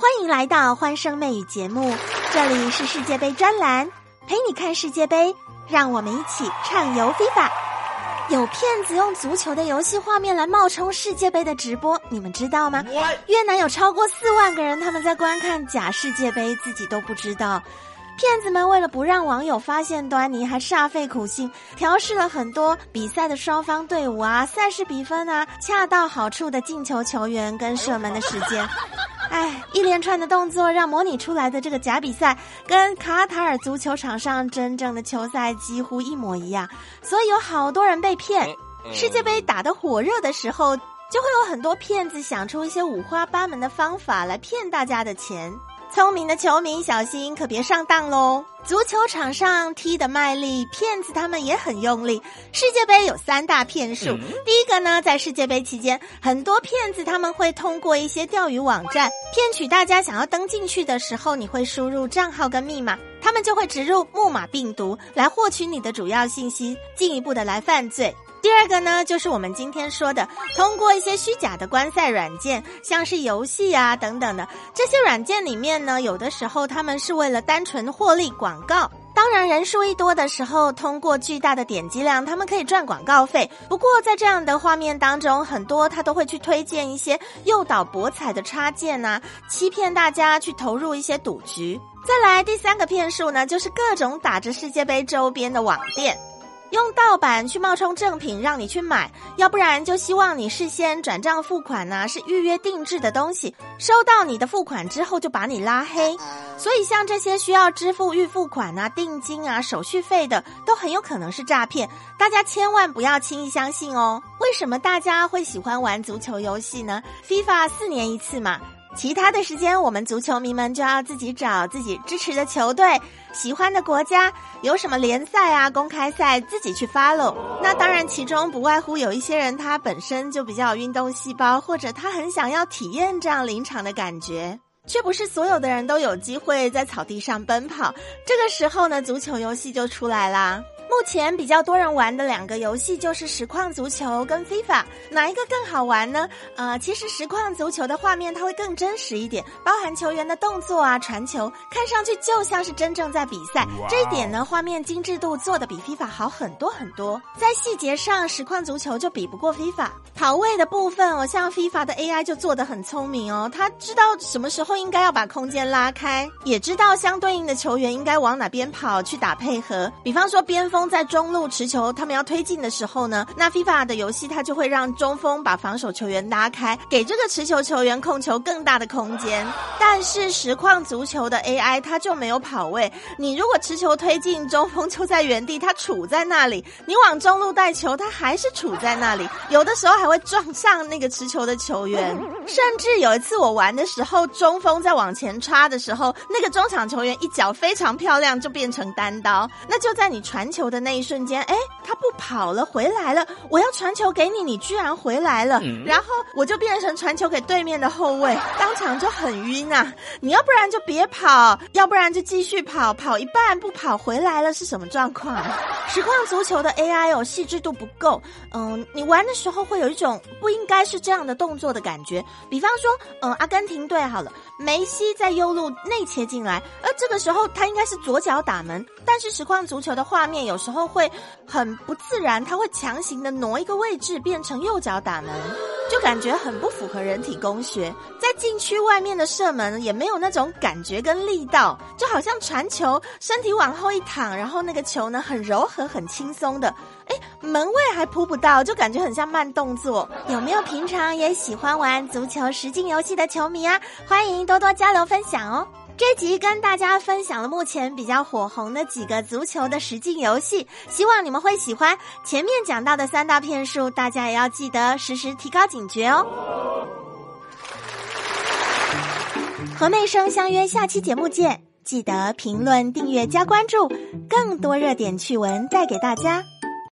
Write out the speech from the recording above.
欢迎来到欢声妹语节目，这里是世界杯专栏，陪你看世界杯，让我们一起畅游 FIFA。有骗子用足球的游戏画面来冒充世界杯的直播，你们知道吗？越南有超过四万个人，他们在观看假世界杯，自己都不知道。骗子们为了不让网友发现端倪，还煞费苦心调试了很多比赛的双方队伍啊、赛事比分啊，恰到好处的进球球员跟射门的时间。哎，一连串的动作让模拟出来的这个假比赛跟卡塔尔足球场上真正的球赛几乎一模一样，所以有好多人被骗。世界杯打得火热的时候，就会有很多骗子想出一些五花八门的方法来骗大家的钱。聪明的球迷小心，可别上当喽！足球场上踢的卖力，骗子他们也很用力。世界杯有三大骗术，第一个呢，在世界杯期间，很多骗子他们会通过一些钓鱼网站骗取大家想要登进去的时候，你会输入账号跟密码，他们就会植入木马病毒来获取你的主要信息，进一步的来犯罪。第二个呢，就是我们今天说的，通过一些虚假的观赛软件，像是游戏啊等等的这些软件里面呢，有的时候他们是为了单纯获利广告。当然，人数一多的时候，通过巨大的点击量，他们可以赚广告费。不过，在这样的画面当中，很多他都会去推荐一些诱导博彩的插件呐，欺骗大家去投入一些赌局。再来第三个骗术呢，就是各种打着世界杯周边的网店。用盗版去冒充正品让你去买，要不然就希望你事先转账付款呢，是预约定制的东西，收到你的付款之后就把你拉黑。所以像这些需要支付预付款啊、定金啊、手续费的，都很有可能是诈骗，大家千万不要轻易相信哦。为什么大家会喜欢玩足球游戏呢？FIFA 四年一次嘛。其他的时间，我们足球迷们就要自己找自己支持的球队、喜欢的国家，有什么联赛啊、公开赛，自己去 follow。那当然，其中不外乎有一些人他本身就比较有运动细胞，或者他很想要体验这样临场的感觉，却不是所有的人都有机会在草地上奔跑。这个时候呢，足球游戏就出来啦。目前比较多人玩的两个游戏就是实况足球跟 FIFA，哪一个更好玩呢？呃，其实实况足球的画面它会更真实一点，包含球员的动作啊、传球，看上去就像是真正在比赛。这一点呢，画面精致度做的比 FIFA 好很多很多。在细节上，实况足球就比不过 FIFA。跑位的部分，哦，像 FIFA 的 AI 就做的很聪明哦，他知道什么时候应该要把空间拉开，也知道相对应的球员应该往哪边跑去打配合。比方说边锋。在中路持球，他们要推进的时候呢，那 FIFA 的游戏它就会让中锋把防守球员拉开，给这个持球球员控球更大的空间。但是实况足球的 AI 它就没有跑位，你如果持球推进，中锋就在原地，他处在那里；你往中路带球，他还是处在那里，有的时候还会撞上那个持球的球员。甚至有一次我玩的时候，中锋在往前插的时候，那个中场球员一脚非常漂亮，就变成单刀。那就在你传球。的那一瞬间，哎，他不跑了，回来了。我要传球给你，你居然回来了，然后我就变成传球给对面的后卫，当场就很晕啊！你要不然就别跑，要不然就继续跑，跑一半不跑回来了，是什么状况？实况足球的 AI 哦，细致度不够。嗯，你玩的时候会有一种不应该是这样的动作的感觉。比方说，嗯，阿根廷队好了，梅西在右路内切进来，而这个时候他应该是左脚打门，但是实况足球的画面有。时候会很不自然，他会强行的挪一个位置，变成右脚打门，就感觉很不符合人体工学。在禁区外面的射门也没有那种感觉跟力道，就好像传球，身体往后一躺，然后那个球呢很柔和、很轻松的，门卫还扑不到，就感觉很像慢动作。有没有平常也喜欢玩足球实境游戏的球迷啊？欢迎多多交流分享哦。这集跟大家分享了目前比较火红的几个足球的实境游戏，希望你们会喜欢。前面讲到的三大骗术，大家也要记得时时提高警觉哦。和妹生相约下期节目见，记得评论、订阅、加关注，更多热点趣闻带给大家。